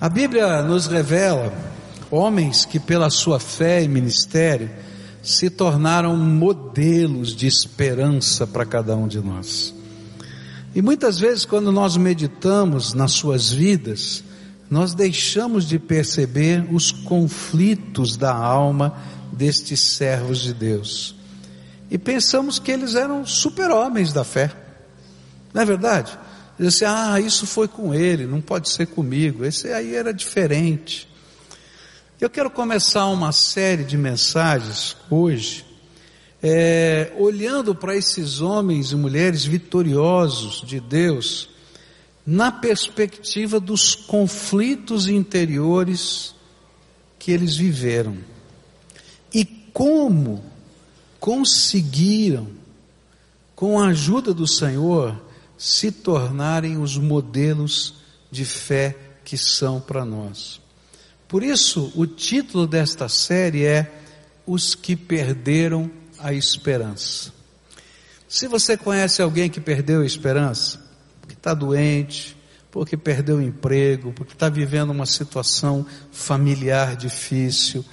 A Bíblia nos revela homens que, pela sua fé e ministério, se tornaram modelos de esperança para cada um de nós. E muitas vezes, quando nós meditamos nas suas vidas, nós deixamos de perceber os conflitos da alma destes servos de Deus. E pensamos que eles eram super-homens da fé. Não é verdade? Diz assim, ah, isso foi com ele, não pode ser comigo. Esse aí era diferente. Eu quero começar uma série de mensagens hoje, é, olhando para esses homens e mulheres vitoriosos de Deus, na perspectiva dos conflitos interiores que eles viveram. E como conseguiram, com a ajuda do Senhor, se tornarem os modelos de fé que são para nós. Por isso, o título desta série é Os que Perderam a Esperança. Se você conhece alguém que perdeu a esperança, porque está doente, porque perdeu o emprego, porque está vivendo uma situação familiar difícil,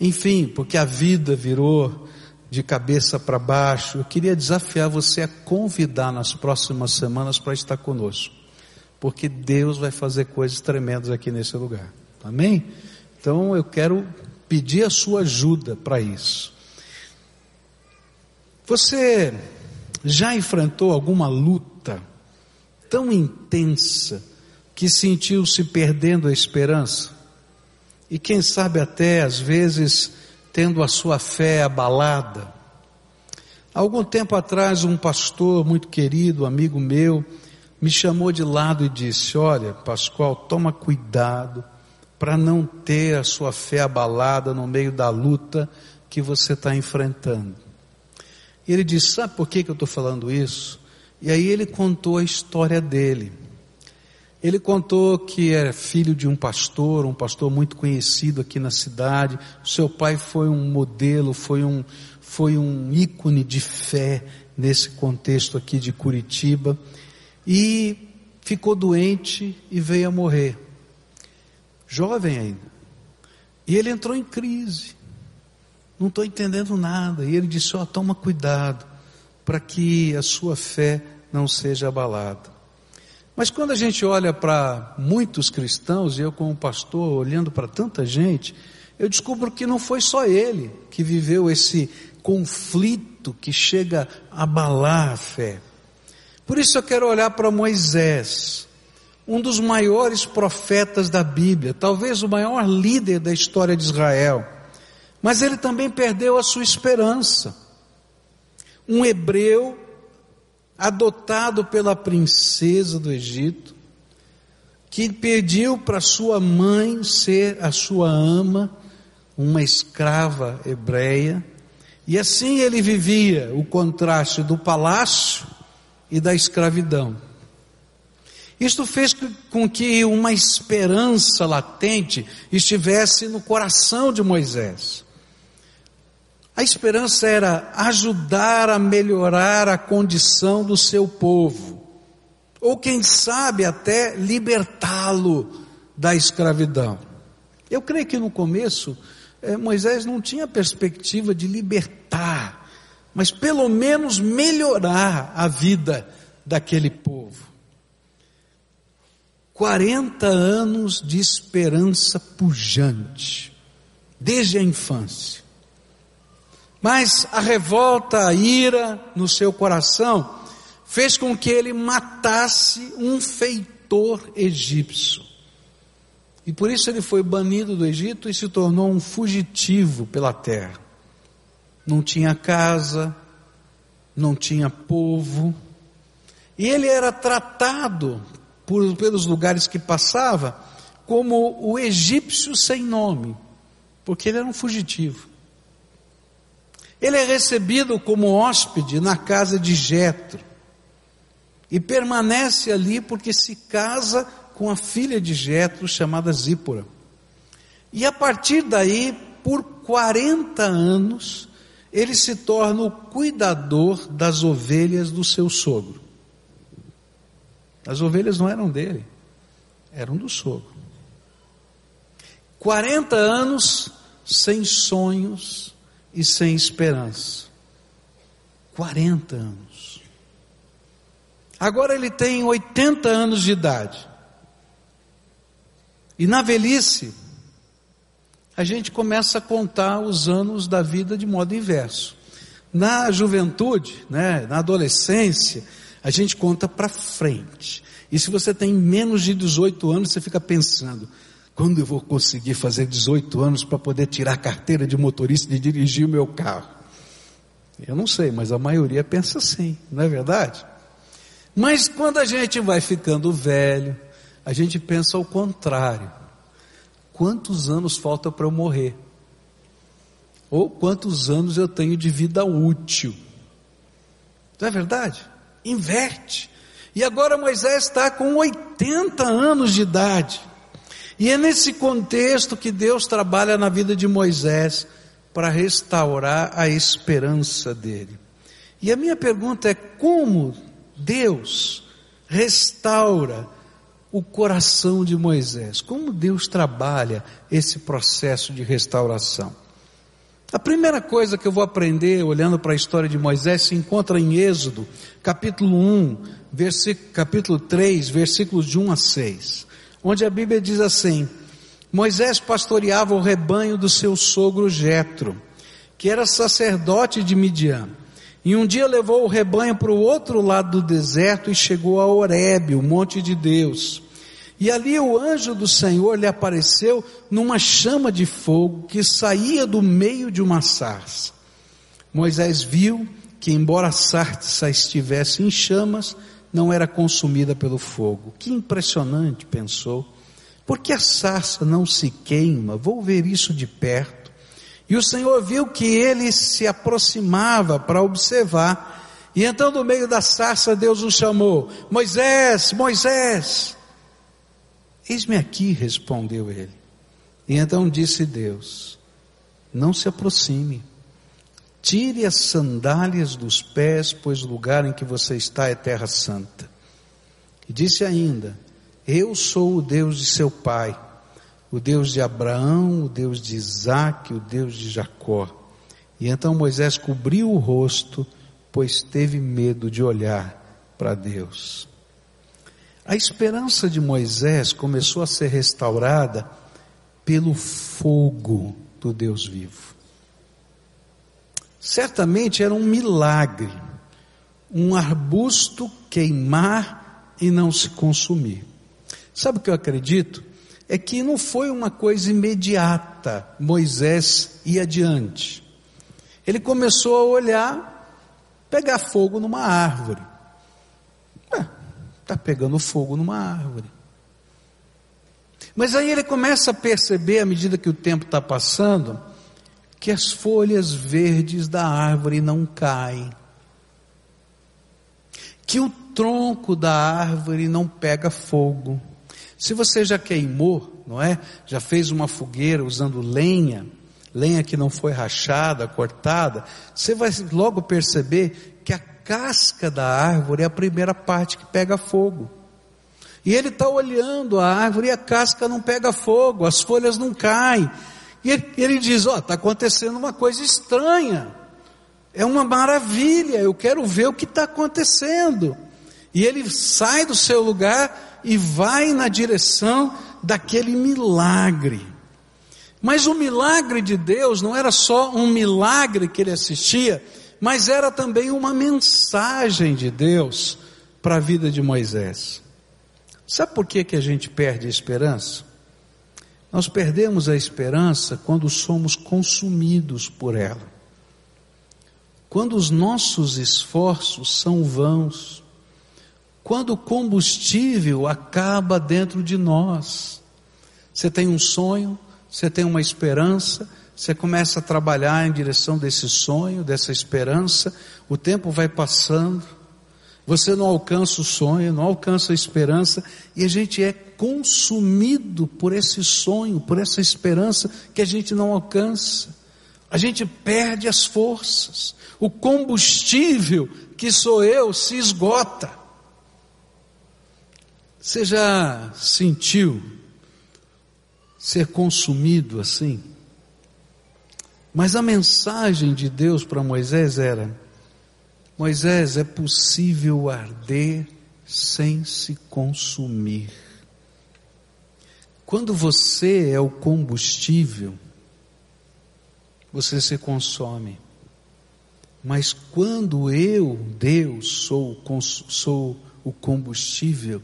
enfim, porque a vida virou de cabeça para baixo, eu queria desafiar você a convidar nas próximas semanas para estar conosco, porque Deus vai fazer coisas tremendas aqui nesse lugar. Amém? Então eu quero pedir a sua ajuda para isso. Você já enfrentou alguma luta tão intensa que sentiu-se perdendo a esperança? E quem sabe até às vezes tendo a sua fé abalada. Algum tempo atrás, um pastor muito querido, amigo meu, me chamou de lado e disse: Olha, Pascoal, toma cuidado para não ter a sua fé abalada no meio da luta que você está enfrentando. E ele disse: Sabe por que, que eu estou falando isso? E aí ele contou a história dele. Ele contou que era filho de um pastor, um pastor muito conhecido aqui na cidade. Seu pai foi um modelo, foi um, foi um ícone de fé nesse contexto aqui de Curitiba. E ficou doente e veio a morrer. Jovem ainda. E ele entrou em crise. Não estou entendendo nada. E ele disse: Ó, oh, toma cuidado para que a sua fé não seja abalada. Mas quando a gente olha para muitos cristãos, e eu como pastor olhando para tanta gente, eu descubro que não foi só ele que viveu esse conflito que chega a abalar a fé. Por isso eu quero olhar para Moisés, um dos maiores profetas da Bíblia, talvez o maior líder da história de Israel. Mas ele também perdeu a sua esperança. Um hebreu adotado pela princesa do Egito, que pediu para sua mãe ser a sua ama, uma escrava hebreia, e assim ele vivia o contraste do palácio e da escravidão. Isto fez com que uma esperança latente estivesse no coração de Moisés. A esperança era ajudar a melhorar a condição do seu povo, ou quem sabe até libertá-lo da escravidão. Eu creio que no começo eh, Moisés não tinha perspectiva de libertar, mas pelo menos melhorar a vida daquele povo. 40 anos de esperança pujante, desde a infância. Mas a revolta, a ira no seu coração fez com que ele matasse um feitor egípcio. E por isso ele foi banido do Egito e se tornou um fugitivo pela terra. Não tinha casa, não tinha povo, e ele era tratado por, pelos lugares que passava como o egípcio sem nome, porque ele era um fugitivo. Ele é recebido como hóspede na casa de Jetro e permanece ali porque se casa com a filha de Jetro chamada Zípora. E a partir daí, por 40 anos, ele se torna o cuidador das ovelhas do seu sogro. As ovelhas não eram dele, eram do sogro. 40 anos sem sonhos e sem esperança. 40 anos. Agora ele tem 80 anos de idade. E na velhice, a gente começa a contar os anos da vida de modo inverso. Na juventude, né, na adolescência, a gente conta para frente. E se você tem menos de 18 anos, você fica pensando, quando eu vou conseguir fazer 18 anos para poder tirar a carteira de motorista e dirigir o meu carro? Eu não sei, mas a maioria pensa assim, não é verdade? Mas quando a gente vai ficando velho, a gente pensa ao contrário. Quantos anos falta para eu morrer? Ou quantos anos eu tenho de vida útil? Não é verdade? Inverte. E agora Moisés está com 80 anos de idade. E é nesse contexto que Deus trabalha na vida de Moisés para restaurar a esperança dele. E a minha pergunta é: como Deus restaura o coração de Moisés? Como Deus trabalha esse processo de restauração? A primeira coisa que eu vou aprender olhando para a história de Moisés se encontra em Êxodo, capítulo 1, versículo, capítulo 3, versículos de 1 a 6, onde a Bíblia diz assim: Moisés pastoreava o rebanho do seu sogro Jetro, que era sacerdote de Midian. E um dia levou o rebanho para o outro lado do deserto e chegou a Horebe, o monte de Deus. E ali o anjo do Senhor lhe apareceu numa chama de fogo que saía do meio de uma sarça. Moisés viu que, embora a sarça estivesse em chamas, não era consumida pelo fogo. Que impressionante, pensou. Por que a sarça não se queima? Vou ver isso de perto. E o Senhor viu que ele se aproximava para observar. E então, no meio da sarça, Deus o chamou: Moisés, Moisés. Eis-me aqui, respondeu ele. E então disse Deus: Não se aproxime. Tire as sandálias dos pés, pois o lugar em que você está é terra santa. E disse ainda: eu sou o Deus de seu pai, o Deus de Abraão, o Deus de Isaac, o Deus de Jacó. E então Moisés cobriu o rosto, pois teve medo de olhar para Deus. A esperança de Moisés começou a ser restaurada pelo fogo do Deus vivo. Certamente era um milagre, um arbusto queimar e não se consumir. Sabe o que eu acredito? É que não foi uma coisa imediata, Moisés ir adiante. Ele começou a olhar, pegar fogo numa árvore. Está pegando fogo numa árvore. Mas aí ele começa a perceber, à medida que o tempo está passando, que as folhas verdes da árvore não caem, que o tronco da árvore não pega fogo, se você já queimou, não é? Já fez uma fogueira usando lenha, lenha que não foi rachada, cortada, você vai logo perceber que a casca da árvore é a primeira parte que pega fogo. E ele está olhando a árvore e a casca não pega fogo, as folhas não caem. E ele, diz: Ó, oh, está acontecendo uma coisa estranha. É uma maravilha, eu quero ver o que está acontecendo. E ele sai do seu lugar e vai na direção daquele milagre. Mas o milagre de Deus não era só um milagre que ele assistia, mas era também uma mensagem de Deus para a vida de Moisés. Sabe por que, que a gente perde a esperança? Nós perdemos a esperança quando somos consumidos por ela. Quando os nossos esforços são vãos, quando o combustível acaba dentro de nós. Você tem um sonho, você tem uma esperança, você começa a trabalhar em direção desse sonho, dessa esperança, o tempo vai passando, você não alcança o sonho, não alcança a esperança, e a gente é consumido por esse sonho, por essa esperança que a gente não alcança. A gente perde as forças, o combustível que sou eu se esgota. Você já sentiu ser consumido assim. Mas a mensagem de Deus para Moisés era: Moisés, é possível arder sem se consumir. Quando você é o combustível, você se consome. Mas quando eu, Deus, sou, sou o combustível,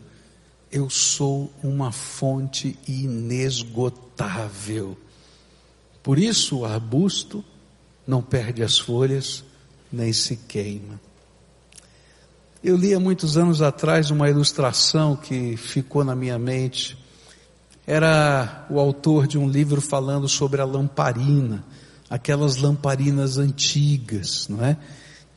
eu sou uma fonte inesgotável. Por isso o arbusto não perde as folhas, nem se queima. Eu li há muitos anos atrás uma ilustração que ficou na minha mente. Era o autor de um livro falando sobre a lamparina aquelas lamparinas antigas, não é?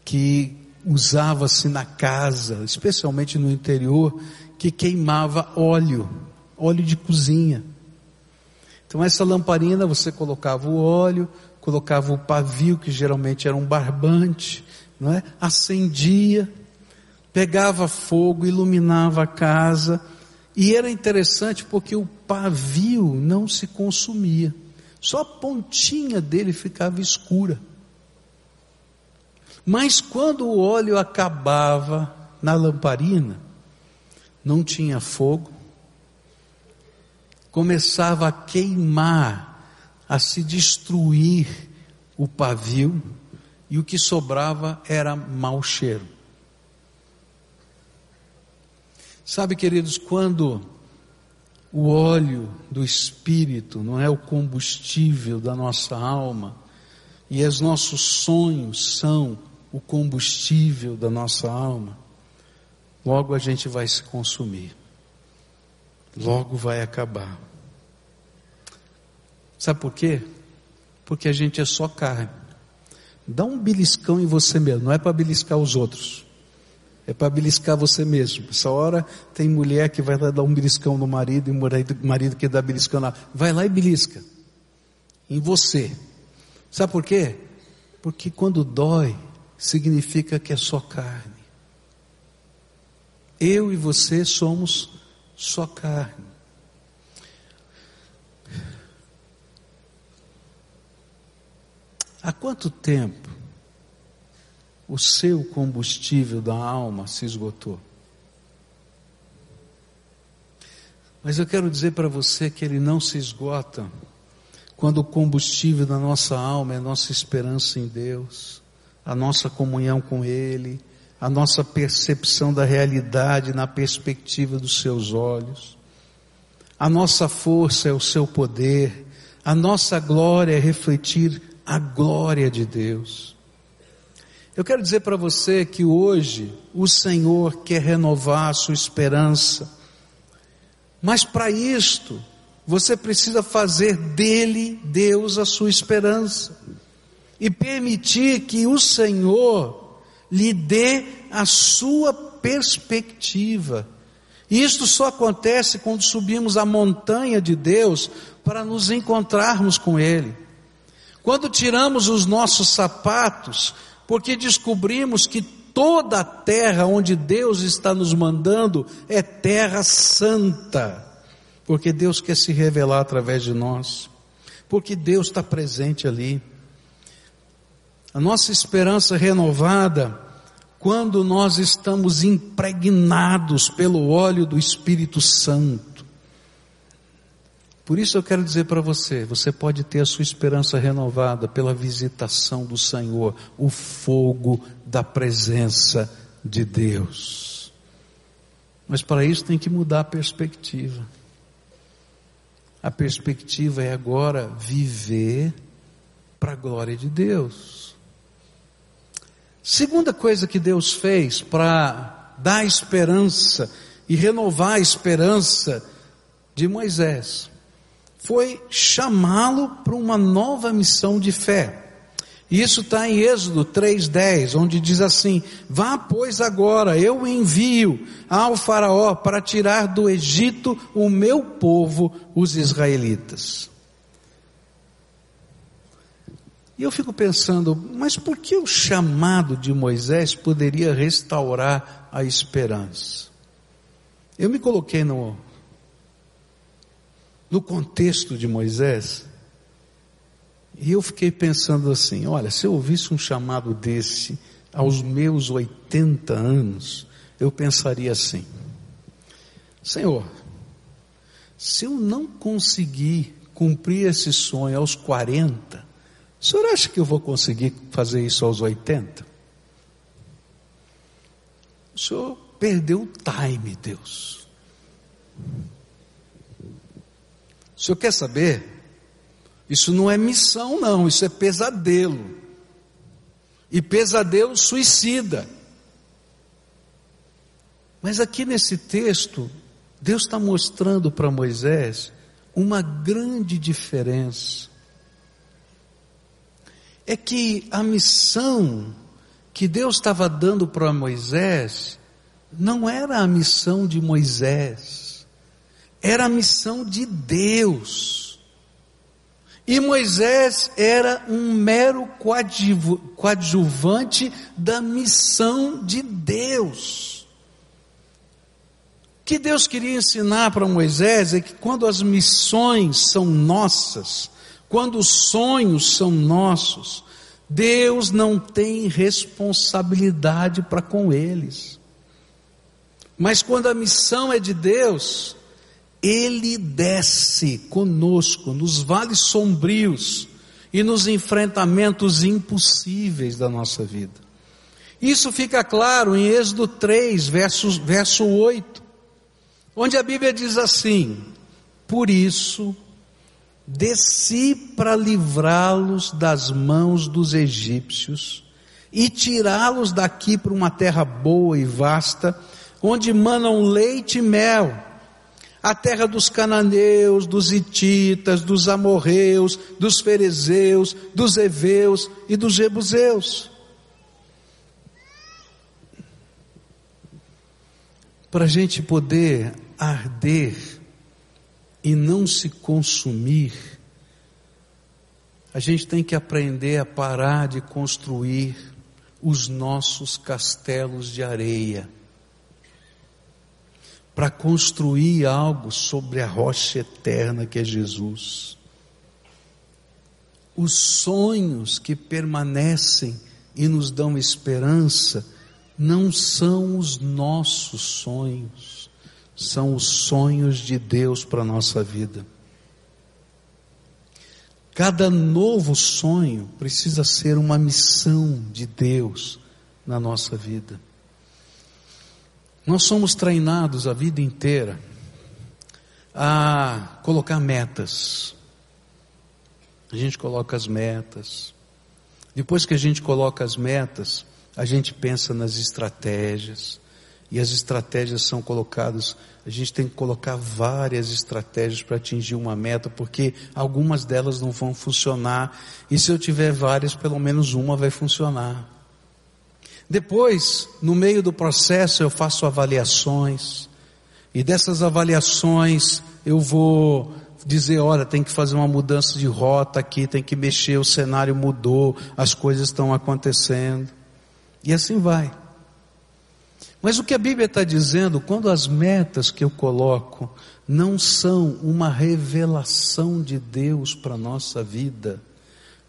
Que usava-se na casa, especialmente no interior, que queimava óleo, óleo de cozinha. Então essa lamparina você colocava o óleo, colocava o pavio, que geralmente era um barbante, não é? Acendia, pegava fogo, iluminava a casa, e era interessante porque o pavio não se consumia. Só a pontinha dele ficava escura. Mas quando o óleo acabava na lamparina, não tinha fogo, começava a queimar, a se destruir o pavio, e o que sobrava era mau cheiro. Sabe, queridos, quando o óleo do Espírito, não é o combustível da nossa alma, e os nossos sonhos são o combustível da nossa alma, logo a gente vai se consumir, logo vai acabar. Sabe por quê? Porque a gente é só carne. Dá um beliscão em você mesmo, não é para beliscar os outros. É para beliscar você mesmo. Essa hora tem mulher que vai lá dar um beliscão no marido e o marido que dá beliscão lá. Vai lá e belisca. Em você. Sabe por quê? Porque quando dói, significa que é só carne. Eu e você somos só carne. Há quanto tempo o seu combustível da alma se esgotou. Mas eu quero dizer para você que ele não se esgota quando o combustível da nossa alma é a nossa esperança em Deus, a nossa comunhão com Ele, a nossa percepção da realidade na perspectiva dos seus olhos. A nossa força é o seu poder, a nossa glória é refletir a glória de Deus. Eu quero dizer para você que hoje o Senhor quer renovar a sua esperança, mas para isto você precisa fazer dele, Deus, a sua esperança e permitir que o Senhor lhe dê a sua perspectiva. E isto só acontece quando subimos a montanha de Deus para nos encontrarmos com Ele. Quando tiramos os nossos sapatos porque descobrimos que toda a terra onde Deus está nos mandando é terra santa, porque Deus quer se revelar através de nós, porque Deus está presente ali. A nossa esperança renovada, quando nós estamos impregnados pelo óleo do Espírito Santo, por isso eu quero dizer para você, você pode ter a sua esperança renovada pela visitação do Senhor, o fogo da presença de Deus. Mas para isso tem que mudar a perspectiva. A perspectiva é agora viver para a glória de Deus. Segunda coisa que Deus fez para dar esperança e renovar a esperança de Moisés foi chamá-lo para uma nova missão de fé. Isso está em Êxodo 3,10, onde diz assim: Vá, pois, agora, eu envio ao Faraó para tirar do Egito o meu povo, os israelitas. E eu fico pensando, mas por que o chamado de Moisés poderia restaurar a esperança? Eu me coloquei no, no contexto de Moisés. E eu fiquei pensando assim: olha, se eu ouvisse um chamado desse aos meus 80 anos, eu pensaria assim: Senhor, se eu não conseguir cumprir esse sonho aos 40, o senhor acha que eu vou conseguir fazer isso aos 80? O senhor perdeu o time, Deus. O senhor quer saber? Isso não é missão, não, isso é pesadelo. E pesadelo suicida. Mas aqui nesse texto, Deus está mostrando para Moisés uma grande diferença. É que a missão que Deus estava dando para Moisés não era a missão de Moisés, era a missão de Deus. E Moisés era um mero coadjuvante da missão de Deus. O que Deus queria ensinar para Moisés é que quando as missões são nossas, quando os sonhos são nossos, Deus não tem responsabilidade para com eles. Mas quando a missão é de Deus, Ele desce conosco nos vales sombrios e nos enfrentamentos impossíveis da nossa vida. Isso fica claro em Êxodo 3, verso, verso 8, onde a Bíblia diz assim: Por isso, desci para livrá-los das mãos dos egípcios e tirá-los daqui para uma terra boa e vasta, onde manam leite e mel, a terra dos cananeus, dos ititas, dos amorreus, dos ferezeus, dos heveus e dos jebuseus. Para a gente poder arder e não se consumir, a gente tem que aprender a parar de construir os nossos castelos de areia para construir algo sobre a rocha eterna que é Jesus. Os sonhos que permanecem e nos dão esperança não são os nossos sonhos, são os sonhos de Deus para a nossa vida. Cada novo sonho precisa ser uma missão de Deus na nossa vida. Nós somos treinados a vida inteira a colocar metas. A gente coloca as metas. Depois que a gente coloca as metas, a gente pensa nas estratégias. E as estratégias são colocadas, a gente tem que colocar várias estratégias para atingir uma meta, porque algumas delas não vão funcionar. E se eu tiver várias, pelo menos uma vai funcionar. Depois, no meio do processo, eu faço avaliações, e dessas avaliações eu vou dizer, olha, tem que fazer uma mudança de rota aqui, tem que mexer, o cenário mudou, as coisas estão acontecendo. E assim vai. Mas o que a Bíblia está dizendo, quando as metas que eu coloco não são uma revelação de Deus para a nossa vida,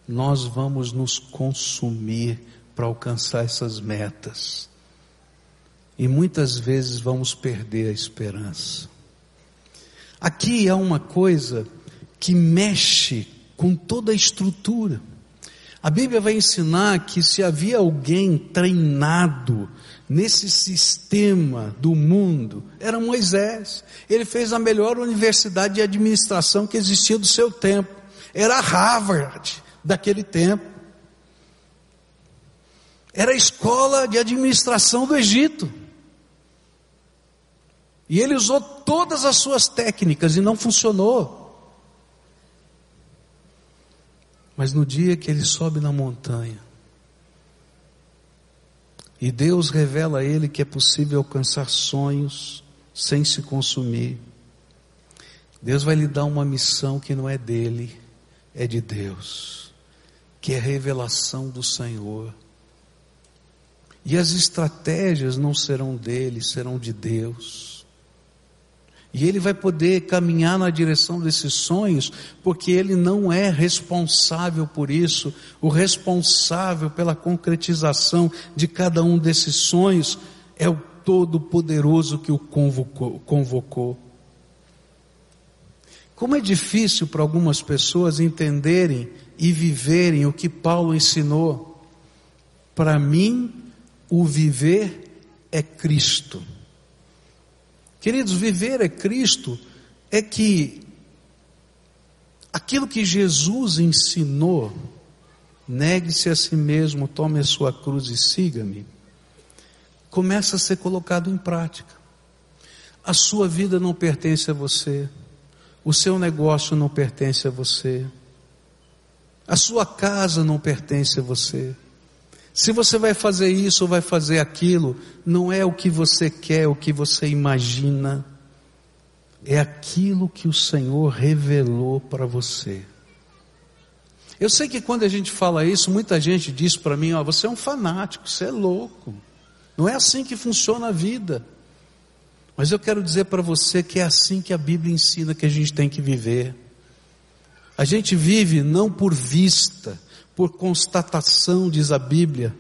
nós vamos nos consumir para alcançar essas metas. E muitas vezes vamos perder a esperança. Aqui há uma coisa que mexe com toda a estrutura. A Bíblia vai ensinar que se havia alguém treinado nesse sistema do mundo, era Moisés. Ele fez a melhor universidade de administração que existia do seu tempo. Era Harvard daquele tempo. Era a escola de administração do Egito. E ele usou todas as suas técnicas e não funcionou. Mas no dia que ele sobe na montanha, e Deus revela a ele que é possível alcançar sonhos sem se consumir, Deus vai lhe dar uma missão que não é dele, é de Deus, que é revelação do Senhor. E as estratégias não serão dele, serão de Deus. E ele vai poder caminhar na direção desses sonhos, porque ele não é responsável por isso. O responsável pela concretização de cada um desses sonhos é o Todo-Poderoso que o convocou. convocou. Como é difícil para algumas pessoas entenderem e viverem o que Paulo ensinou. Para mim, o viver é Cristo. Queridos, viver é Cristo é que aquilo que Jesus ensinou, negue-se a si mesmo, tome a sua cruz e siga-me, começa a ser colocado em prática. A sua vida não pertence a você, o seu negócio não pertence a você, a sua casa não pertence a você. Se você vai fazer isso ou vai fazer aquilo, não é o que você quer, o que você imagina, é aquilo que o Senhor revelou para você. Eu sei que quando a gente fala isso, muita gente diz para mim: ó, você é um fanático, você é louco. Não é assim que funciona a vida. Mas eu quero dizer para você que é assim que a Bíblia ensina que a gente tem que viver. A gente vive não por vista, por constatação, diz a Bíblia,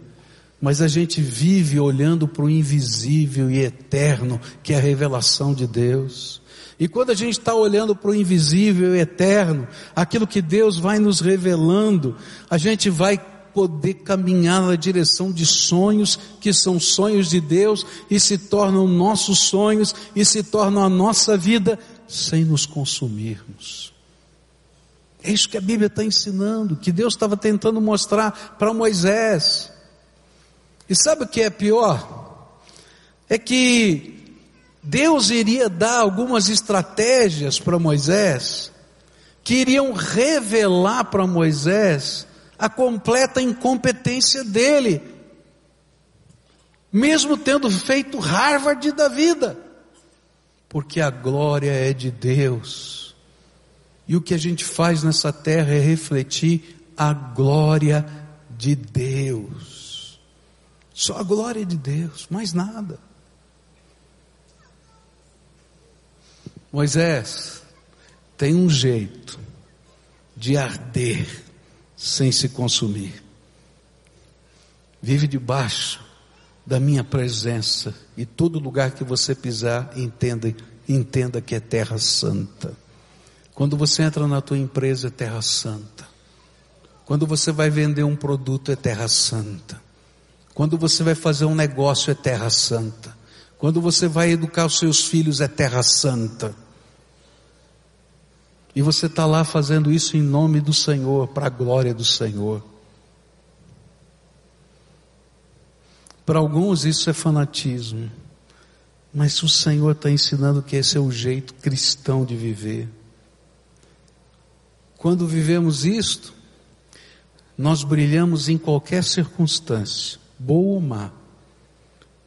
mas a gente vive olhando para o invisível e eterno, que é a revelação de Deus. E quando a gente está olhando para o invisível e eterno, aquilo que Deus vai nos revelando, a gente vai poder caminhar na direção de sonhos que são sonhos de Deus e se tornam nossos sonhos e se tornam a nossa vida sem nos consumirmos. É isso que a Bíblia está ensinando, que Deus estava tentando mostrar para Moisés. E sabe o que é pior? É que Deus iria dar algumas estratégias para Moisés, que iriam revelar para Moisés a completa incompetência dele, mesmo tendo feito Harvard da vida, porque a glória é de Deus. E o que a gente faz nessa terra é refletir a glória de Deus. Só a glória de Deus, mais nada. Moisés tem um jeito de arder sem se consumir. Vive debaixo da minha presença e todo lugar que você pisar, entenda, entenda que é terra santa. Quando você entra na tua empresa é terra santa. Quando você vai vender um produto é terra santa. Quando você vai fazer um negócio é terra santa. Quando você vai educar os seus filhos é terra santa. E você está lá fazendo isso em nome do Senhor, para a glória do Senhor. Para alguns isso é fanatismo, mas o Senhor está ensinando que esse é o jeito cristão de viver. Quando vivemos isto, nós brilhamos em qualquer circunstância, boa ou má,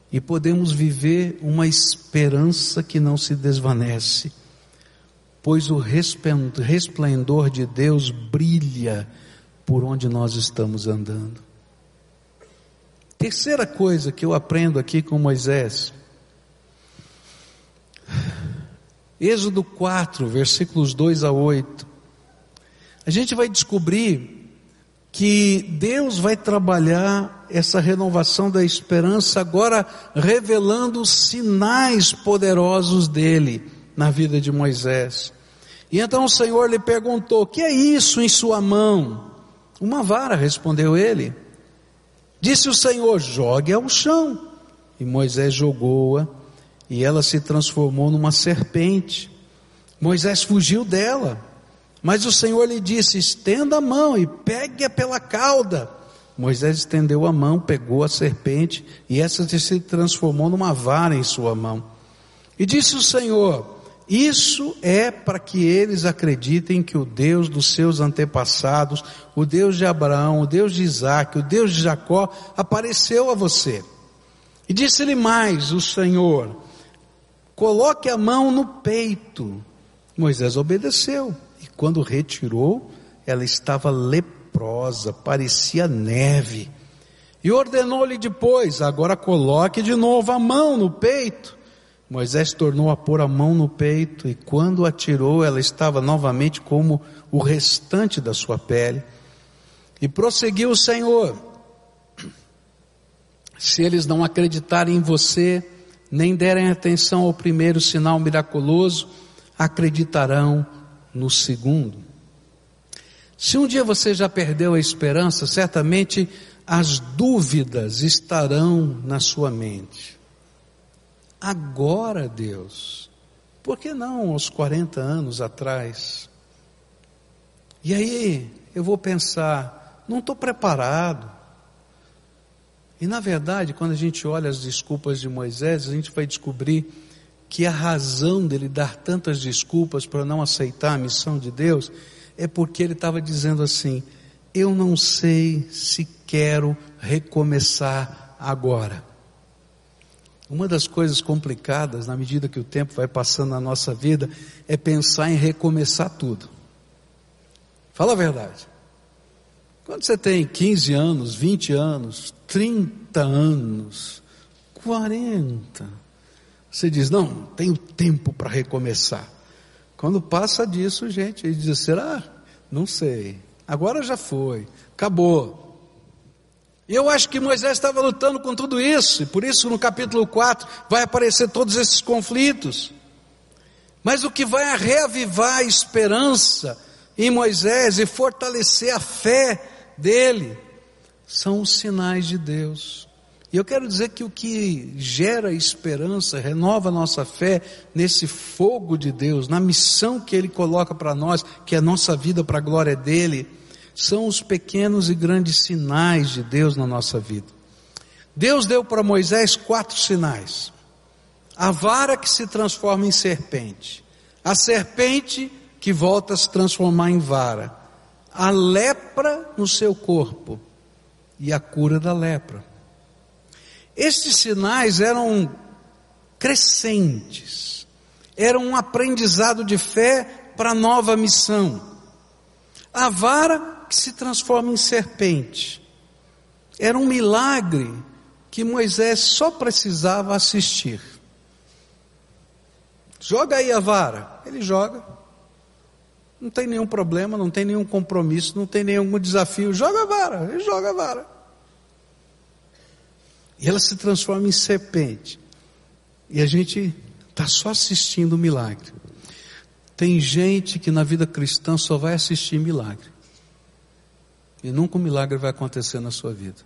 e podemos viver uma esperança que não se desvanece, pois o resplendor de Deus brilha por onde nós estamos andando. Terceira coisa que eu aprendo aqui com Moisés, Êxodo 4, versículos 2 a 8 a gente vai descobrir que Deus vai trabalhar essa renovação da esperança agora revelando sinais poderosos dele na vida de Moisés. E então o Senhor lhe perguntou: "Que é isso em sua mão?" Uma vara, respondeu ele. Disse o Senhor: "Jogue ao chão." E Moisés jogou-a, e ela se transformou numa serpente. Moisés fugiu dela. Mas o Senhor lhe disse: estenda a mão e pegue-a pela cauda. Moisés estendeu a mão, pegou a serpente, e essa se transformou numa vara em sua mão. E disse o Senhor: Isso é para que eles acreditem que o Deus dos seus antepassados, o Deus de Abraão, o Deus de Isaac, o Deus de Jacó, apareceu a você. E disse-lhe mais o Senhor: Coloque a mão no peito. Moisés obedeceu. Quando retirou, ela estava leprosa, parecia neve. E ordenou-lhe depois: agora coloque de novo a mão no peito. Moisés tornou a pôr a mão no peito e quando a tirou, ela estava novamente como o restante da sua pele. E prosseguiu o Senhor: Se eles não acreditarem em você, nem derem atenção ao primeiro sinal miraculoso, acreditarão no segundo. Se um dia você já perdeu a esperança, certamente as dúvidas estarão na sua mente. Agora, Deus, por que não aos 40 anos atrás? E aí eu vou pensar, não estou preparado. E na verdade, quando a gente olha as desculpas de Moisés, a gente vai descobrir que a razão dele dar tantas desculpas para não aceitar a missão de Deus é porque ele estava dizendo assim: eu não sei se quero recomeçar agora. Uma das coisas complicadas, na medida que o tempo vai passando na nossa vida, é pensar em recomeçar tudo. Fala a verdade. Quando você tem 15 anos, 20 anos, 30 anos, 40, você diz: Não, tenho tempo para recomeçar. Quando passa disso, gente, ele diz: Será? Não sei. Agora já foi. Acabou. E eu acho que Moisés estava lutando com tudo isso, e por isso no capítulo 4 vai aparecer todos esses conflitos. Mas o que vai reavivar a esperança em Moisés e fortalecer a fé dele são os sinais de Deus. E eu quero dizer que o que gera esperança, renova nossa fé nesse fogo de Deus, na missão que Ele coloca para nós, que é a nossa vida para a glória dEle, são os pequenos e grandes sinais de Deus na nossa vida. Deus deu para Moisés quatro sinais: a vara que se transforma em serpente, a serpente que volta a se transformar em vara, a lepra no seu corpo e a cura da lepra. Estes sinais eram crescentes, eram um aprendizado de fé para a nova missão. A vara que se transforma em serpente. Era um milagre que Moisés só precisava assistir. Joga aí a vara. Ele joga. Não tem nenhum problema, não tem nenhum compromisso, não tem nenhum desafio. Joga a vara, ele joga a vara. E ela se transforma em serpente. E a gente está só assistindo o milagre. Tem gente que na vida cristã só vai assistir milagre. E nunca um milagre vai acontecer na sua vida.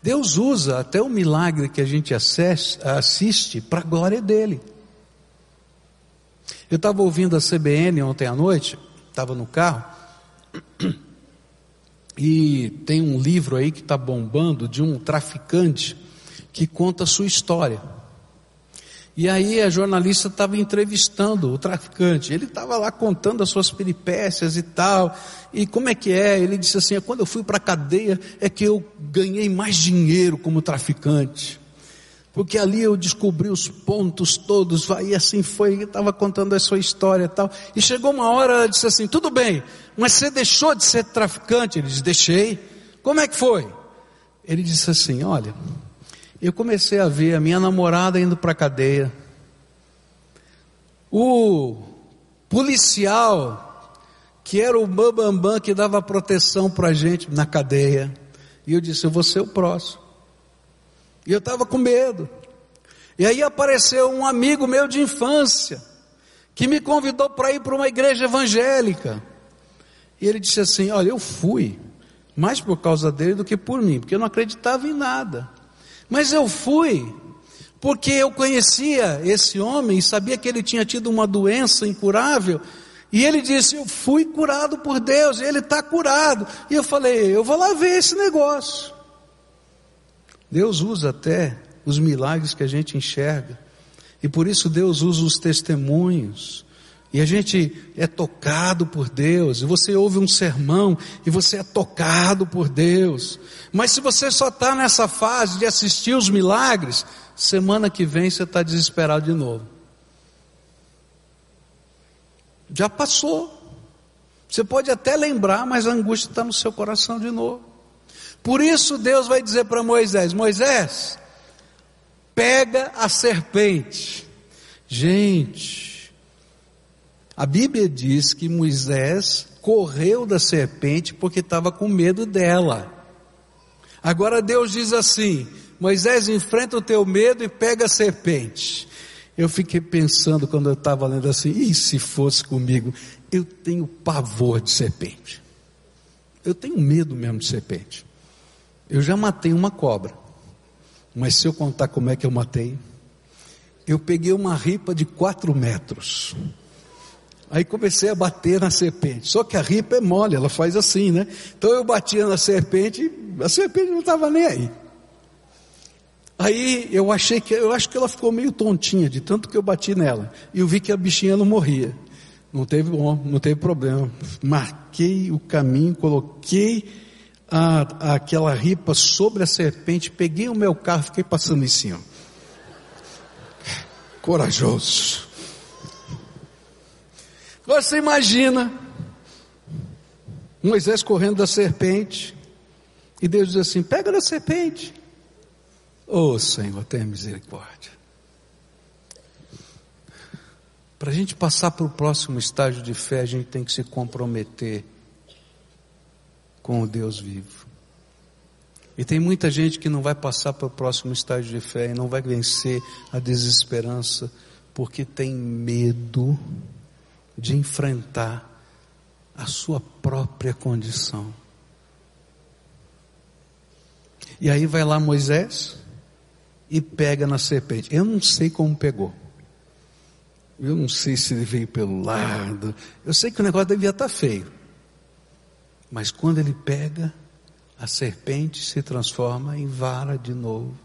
Deus usa até o milagre que a gente assiste para a glória dele. Eu estava ouvindo a CBN ontem à noite, estava no carro, e tem um livro aí que está bombando de um traficante que conta a sua história. E aí a jornalista estava entrevistando o traficante. Ele estava lá contando as suas peripécias e tal. E como é que é? Ele disse assim: quando eu fui para a cadeia é que eu ganhei mais dinheiro como traficante. Porque ali eu descobri os pontos todos, vai, assim foi, estava contando a sua história e tal. E chegou uma hora, ela disse assim: tudo bem, mas você deixou de ser traficante? Ele disse: deixei. Como é que foi? Ele disse assim: olha, eu comecei a ver a minha namorada indo para a cadeia, o policial, que era o bambambam bam, bam, que dava proteção para a gente na cadeia, e eu disse: Eu vou ser o próximo. E eu estava com medo. E aí apareceu um amigo meu de infância, que me convidou para ir para uma igreja evangélica. E ele disse assim: Olha, eu fui, mais por causa dele do que por mim, porque eu não acreditava em nada. Mas eu fui, porque eu conhecia esse homem e sabia que ele tinha tido uma doença incurável. E ele disse: Eu fui curado por Deus, ele está curado. E eu falei: Eu vou lá ver esse negócio. Deus usa até os milagres que a gente enxerga, e por isso Deus usa os testemunhos. E a gente é tocado por Deus, e você ouve um sermão e você é tocado por Deus. Mas se você só está nessa fase de assistir os milagres, semana que vem você está desesperado de novo. Já passou. Você pode até lembrar, mas a angústia está no seu coração de novo. Por isso Deus vai dizer para Moisés: Moisés, pega a serpente. Gente, a Bíblia diz que Moisés correu da serpente porque estava com medo dela. Agora Deus diz assim: Moisés, enfrenta o teu medo e pega a serpente. Eu fiquei pensando quando eu estava lendo assim, e se fosse comigo? Eu tenho pavor de serpente. Eu tenho medo mesmo de serpente. Eu já matei uma cobra. Mas se eu contar como é que eu matei, eu peguei uma ripa de quatro metros. Aí comecei a bater na serpente. Só que a ripa é mole, ela faz assim, né? Então eu batia na serpente, a serpente não estava nem aí. Aí eu achei que, eu acho que ela ficou meio tontinha de tanto que eu bati nela. E eu vi que a bichinha não morria. Não teve bom, não teve problema. Marquei o caminho, coloquei a, aquela ripa sobre a serpente, peguei o meu carro, fiquei passando em cima. Corajoso. Você imagina Moisés correndo da serpente, e Deus diz assim: pega da serpente. Oh Senhor, tenha misericórdia. Para a gente passar para o próximo estágio de fé, a gente tem que se comprometer com o Deus vivo. E tem muita gente que não vai passar para o próximo estágio de fé e não vai vencer a desesperança porque tem medo de enfrentar a sua própria condição. E aí vai lá Moisés e pega na serpente. Eu não sei como pegou. Eu não sei se ele veio pelo lado. Eu sei que o negócio devia estar feio. Mas quando ele pega, a serpente se transforma em vara de novo.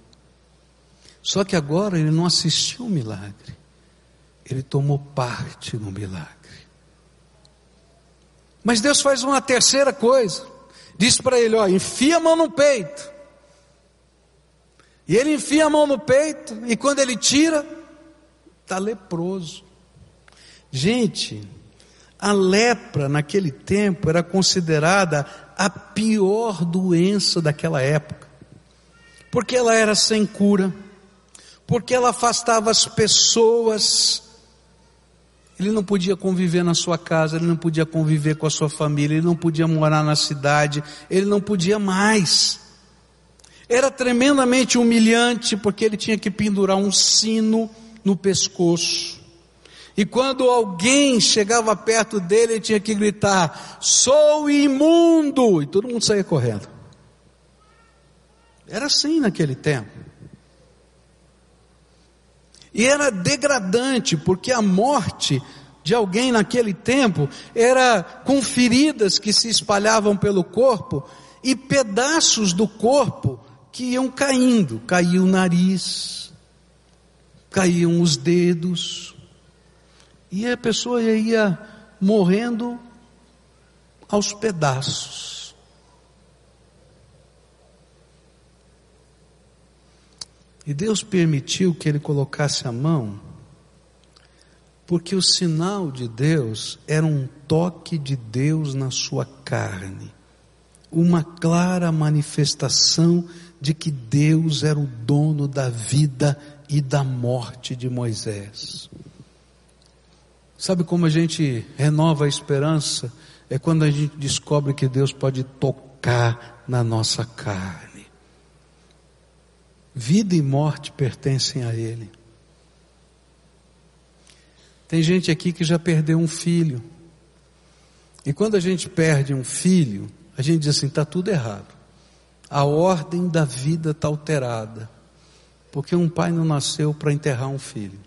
Só que agora ele não assistiu o milagre, ele tomou parte no milagre. Mas Deus faz uma terceira coisa. Diz para ele: ó, enfia a mão no peito. E ele enfia a mão no peito, e quando ele tira, está leproso. Gente, a lepra naquele tempo era considerada a pior doença daquela época, porque ela era sem cura, porque ela afastava as pessoas. Ele não podia conviver na sua casa, ele não podia conviver com a sua família, ele não podia morar na cidade, ele não podia mais. Era tremendamente humilhante, porque ele tinha que pendurar um sino no pescoço. E quando alguém chegava perto dele, ele tinha que gritar: Sou imundo! E todo mundo saía correndo. Era assim naquele tempo. E era degradante, porque a morte de alguém naquele tempo era com feridas que se espalhavam pelo corpo e pedaços do corpo que iam caindo. Caía o nariz, caíam os dedos, e a pessoa ia morrendo aos pedaços. E Deus permitiu que ele colocasse a mão, porque o sinal de Deus era um toque de Deus na sua carne, uma clara manifestação de que Deus era o dono da vida e da morte de Moisés. Sabe como a gente renova a esperança? É quando a gente descobre que Deus pode tocar na nossa carne. Vida e morte pertencem a Ele. Tem gente aqui que já perdeu um filho. E quando a gente perde um filho, a gente diz assim: está tudo errado. A ordem da vida está alterada. Porque um pai não nasceu para enterrar um filho.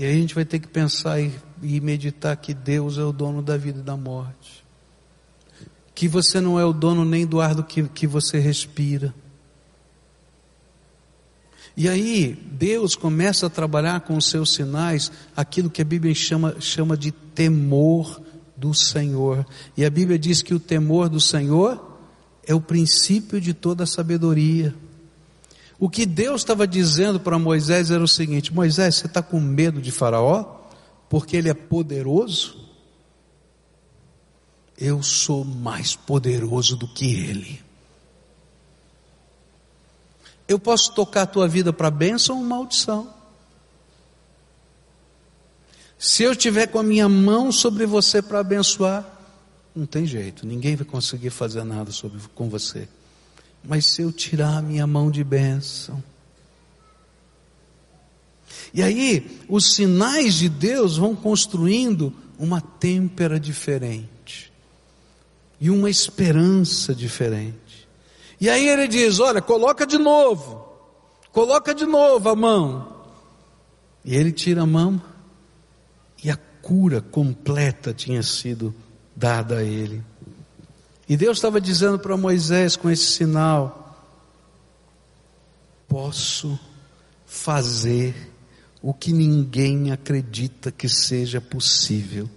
E aí a gente vai ter que pensar e, e meditar que Deus é o dono da vida e da morte. Que você não é o dono nem do ar do que, que você respira. E aí, Deus começa a trabalhar com os seus sinais aquilo que a Bíblia chama, chama de temor do Senhor. E a Bíblia diz que o temor do Senhor é o princípio de toda a sabedoria. O que Deus estava dizendo para Moisés era o seguinte: Moisés, você está com medo de Faraó? Porque ele é poderoso? Eu sou mais poderoso do que ele. Eu posso tocar a tua vida para bênção ou maldição. Se eu tiver com a minha mão sobre você para abençoar, não tem jeito, ninguém vai conseguir fazer nada sobre, com você. Mas se eu tirar a minha mão de bênção, e aí os sinais de Deus vão construindo uma têmpera diferente e uma esperança diferente. E aí ele diz: Olha, coloca de novo, coloca de novo a mão. E ele tira a mão e a cura completa tinha sido dada a ele. E Deus estava dizendo para Moisés com esse sinal: Posso fazer o que ninguém acredita que seja possível,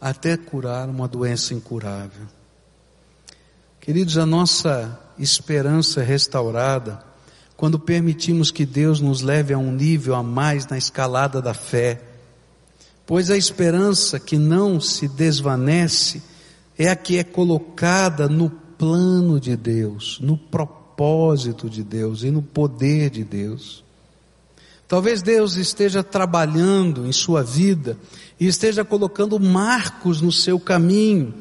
até curar uma doença incurável. Queridos, a nossa esperança é restaurada quando permitimos que Deus nos leve a um nível a mais na escalada da fé. Pois a esperança que não se desvanece é a que é colocada no plano de Deus, no propósito de Deus e no poder de Deus. Talvez Deus esteja trabalhando em sua vida e esteja colocando marcos no seu caminho,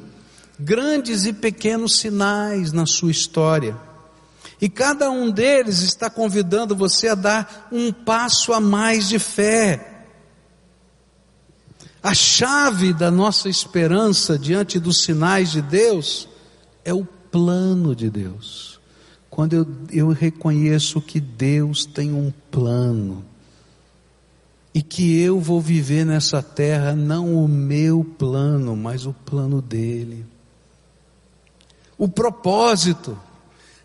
grandes e pequenos sinais na sua história. E cada um deles está convidando você a dar um passo a mais de fé. A chave da nossa esperança diante dos sinais de Deus é o plano de Deus. Quando eu, eu reconheço que Deus tem um plano e que eu vou viver nessa terra não o meu plano, mas o plano dele. O propósito,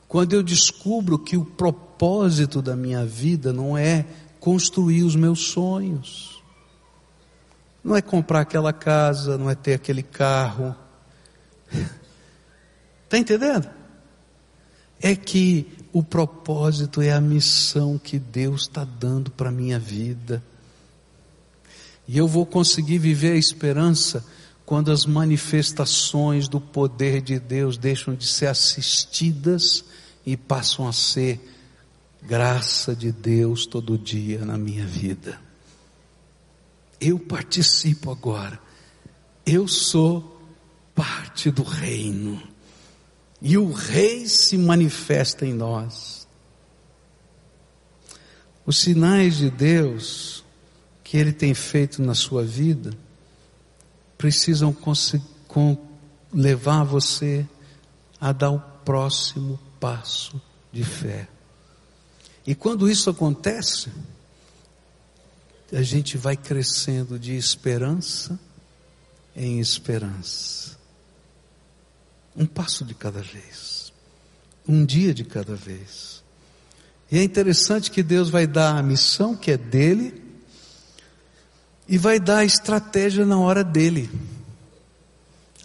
quando eu descubro que o propósito da minha vida não é construir os meus sonhos, não é comprar aquela casa, não é ter aquele carro. Está entendendo? É que o propósito é a missão que Deus está dando para a minha vida. E eu vou conseguir viver a esperança quando as manifestações do poder de Deus deixam de ser assistidas e passam a ser graça de Deus todo dia na minha vida. Eu participo agora, eu sou parte do reino, e o Rei se manifesta em nós. Os sinais de Deus que Ele tem feito na sua vida precisam levar você a dar o próximo passo de fé. E quando isso acontece, a gente vai crescendo de esperança em esperança. Um passo de cada vez. Um dia de cada vez. E é interessante que Deus vai dar a missão que é dele, e vai dar a estratégia na hora dele.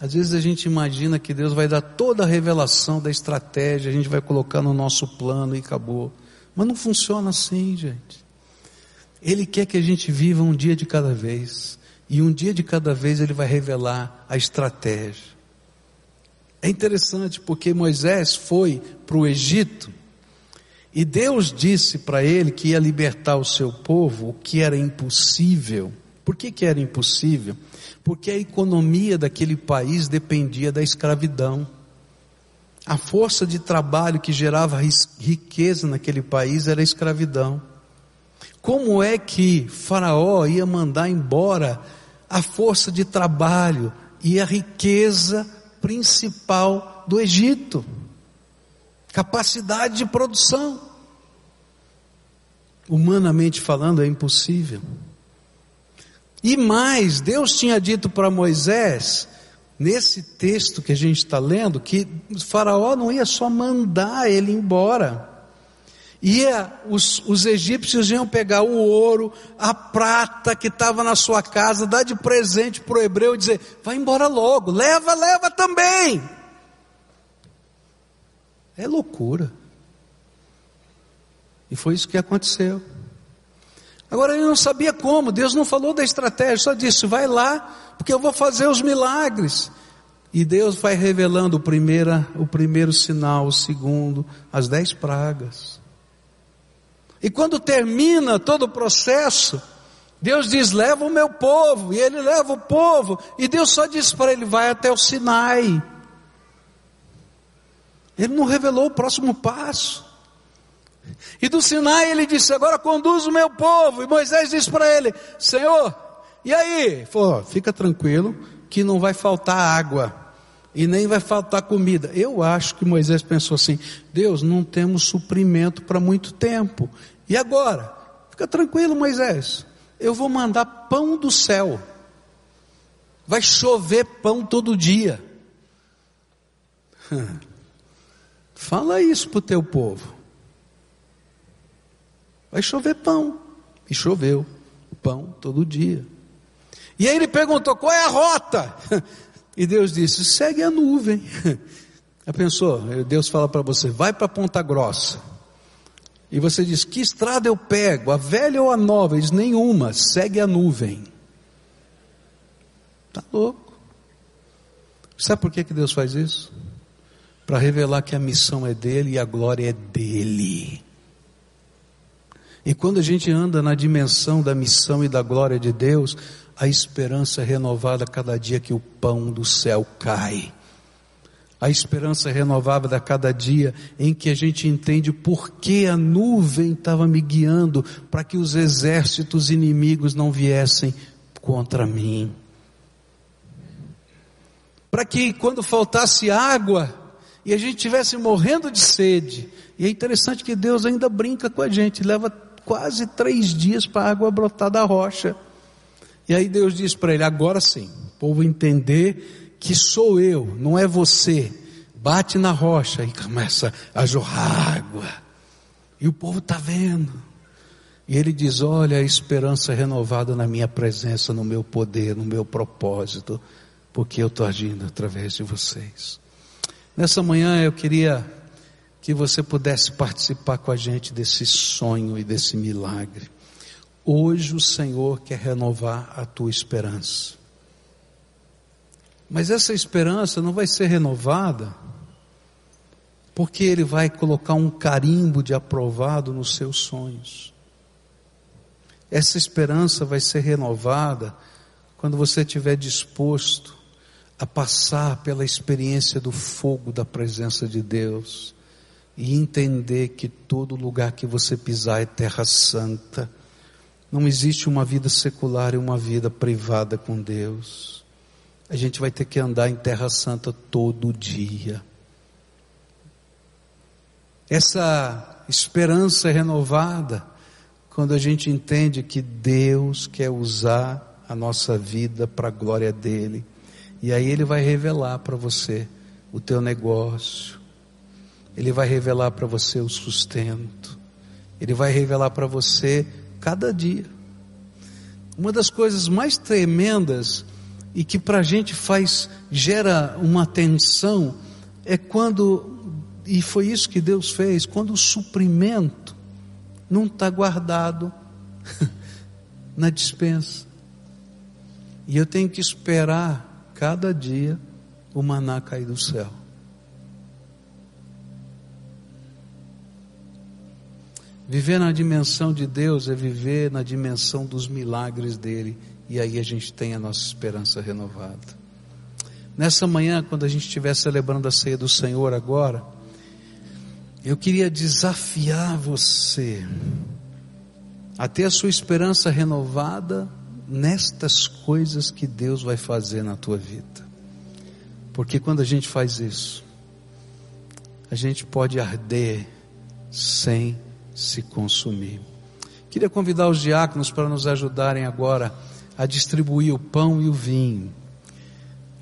Às vezes a gente imagina que Deus vai dar toda a revelação da estratégia, a gente vai colocar no nosso plano e acabou. Mas não funciona assim, gente. Ele quer que a gente viva um dia de cada vez. E um dia de cada vez ele vai revelar a estratégia. É interessante porque Moisés foi para o Egito e Deus disse para ele que ia libertar o seu povo, o que era impossível. Por que, que era impossível? Porque a economia daquele país dependia da escravidão. A força de trabalho que gerava riqueza naquele país era a escravidão. Como é que Faraó ia mandar embora a força de trabalho e a riqueza principal do Egito? Capacidade de produção. Humanamente falando, é impossível. E mais, Deus tinha dito para Moisés, nesse texto que a gente está lendo, que Faraó não ia só mandar ele embora. Ia, os, os egípcios iam pegar o ouro, a prata que estava na sua casa, dar de presente para o hebreu e dizer: vai embora logo, leva, leva também. É loucura. E foi isso que aconteceu. Agora ele não sabia como, Deus não falou da estratégia, só disse: vai lá, porque eu vou fazer os milagres. E Deus vai revelando o o primeiro sinal, o segundo, as dez pragas. E quando termina todo o processo, Deus diz: leva o meu povo, e ele leva o povo, e Deus só diz para ele: vai até o Sinai. Ele não revelou o próximo passo. E do Sinai ele disse: Agora conduz o meu povo. E Moisés disse para ele: Senhor, e aí? Falou: Fica tranquilo, que não vai faltar água. E nem vai faltar comida. Eu acho que Moisés pensou assim: Deus, não temos suprimento para muito tempo. E agora? Fica tranquilo, Moisés. Eu vou mandar pão do céu. Vai chover pão todo dia. Fala isso para o teu povo. Vai chover pão. E choveu pão todo dia. E aí ele perguntou: qual é a rota? E Deus disse: segue a nuvem. Já pensou? Deus fala para você: vai para Ponta Grossa. E você diz: que estrada eu pego? A velha ou a nova? Ele diz: nenhuma, segue a nuvem. Está louco. Sabe por que, que Deus faz isso? Para revelar que a missão é dele e a glória é dele. E quando a gente anda na dimensão da missão e da glória de Deus, a esperança é renovada cada dia que o pão do céu cai. A esperança renovada a cada dia em que a gente entende por que a nuvem estava me guiando para que os exércitos inimigos não viessem contra mim. Para que quando faltasse água e a gente estivesse morrendo de sede, e é interessante que Deus ainda brinca com a gente, leva quase três dias para a água brotar da rocha. E aí Deus diz para ele: agora sim, o povo entender que sou eu, não é você. Bate na rocha e começa a jorrar água. E o povo está vendo. E ele diz: Olha a esperança renovada na minha presença, no meu poder, no meu propósito, porque eu estou agindo através de vocês. Nessa manhã eu queria que você pudesse participar com a gente desse sonho e desse milagre. Hoje o Senhor quer renovar a tua esperança. Mas essa esperança não vai ser renovada porque Ele vai colocar um carimbo de aprovado nos seus sonhos. Essa esperança vai ser renovada quando você estiver disposto a passar pela experiência do fogo da presença de Deus e entender que todo lugar que você pisar é terra santa. Não existe uma vida secular e uma vida privada com Deus. A gente vai ter que andar em terra santa todo dia. Essa esperança é renovada quando a gente entende que Deus quer usar a nossa vida para a glória dele. E aí ele vai revelar para você o teu negócio, ele vai revelar para você o sustento. Ele vai revelar para você cada dia. Uma das coisas mais tremendas e que para a gente faz, gera uma tensão, é quando, e foi isso que Deus fez, quando o suprimento não está guardado na dispensa. E eu tenho que esperar cada dia o maná cair do céu. Viver na dimensão de Deus é viver na dimensão dos milagres dele, e aí a gente tem a nossa esperança renovada. Nessa manhã, quando a gente estiver celebrando a ceia do Senhor agora, eu queria desafiar você a ter a sua esperança renovada nestas coisas que Deus vai fazer na tua vida. Porque quando a gente faz isso, a gente pode arder sem se consumir. Queria convidar os diáconos para nos ajudarem agora a distribuir o pão e o vinho.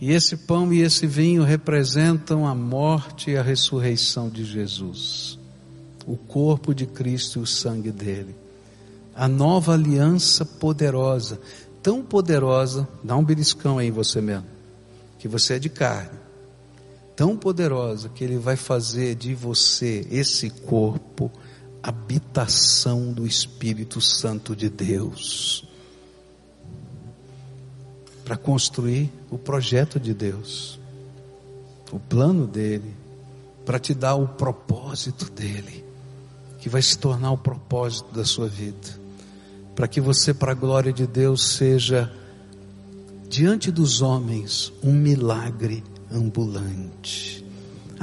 E esse pão e esse vinho representam a morte e a ressurreição de Jesus, o corpo de Cristo e o sangue dele. A nova aliança poderosa, tão poderosa, dá um beliscão aí em você mesmo, que você é de carne, tão poderosa que ele vai fazer de você esse corpo habitação do Espírito Santo de Deus para construir o projeto de Deus, o plano dele, para te dar o propósito dele, que vai se tornar o propósito da sua vida, para que você, para a glória de Deus, seja diante dos homens um milagre ambulante.